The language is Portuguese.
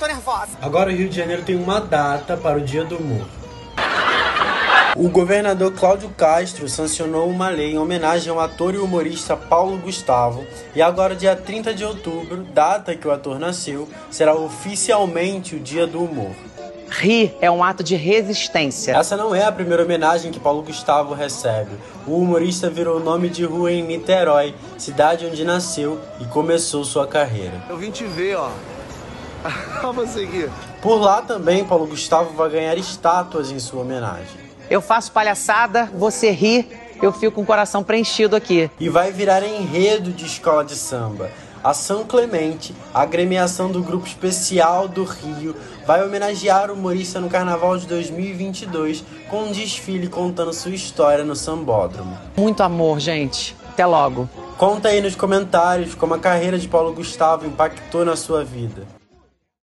tô nervosa. Agora o Rio de Janeiro tem uma data para o Dia do Humor. O governador Cláudio Castro sancionou uma lei em homenagem ao ator e humorista Paulo Gustavo, e agora, dia 30 de outubro, data que o ator nasceu, será oficialmente o Dia do Humor. Rir é um ato de resistência. Essa não é a primeira homenagem que Paulo Gustavo recebe. O humorista virou nome de rua em Niterói, cidade onde nasceu e começou sua carreira. Eu vim te ver, ó. Você aqui. Por lá também, Paulo Gustavo vai ganhar estátuas em sua homenagem. Eu faço palhaçada, você ri, eu fico com o coração preenchido aqui. E vai virar enredo de escola de samba. A São Clemente, a agremiação do Grupo Especial do Rio, vai homenagear o humorista no Carnaval de 2022 com um desfile contando sua história no Sambódromo. Muito amor, gente. Até logo. Conta aí nos comentários como a carreira de Paulo Gustavo impactou na sua vida.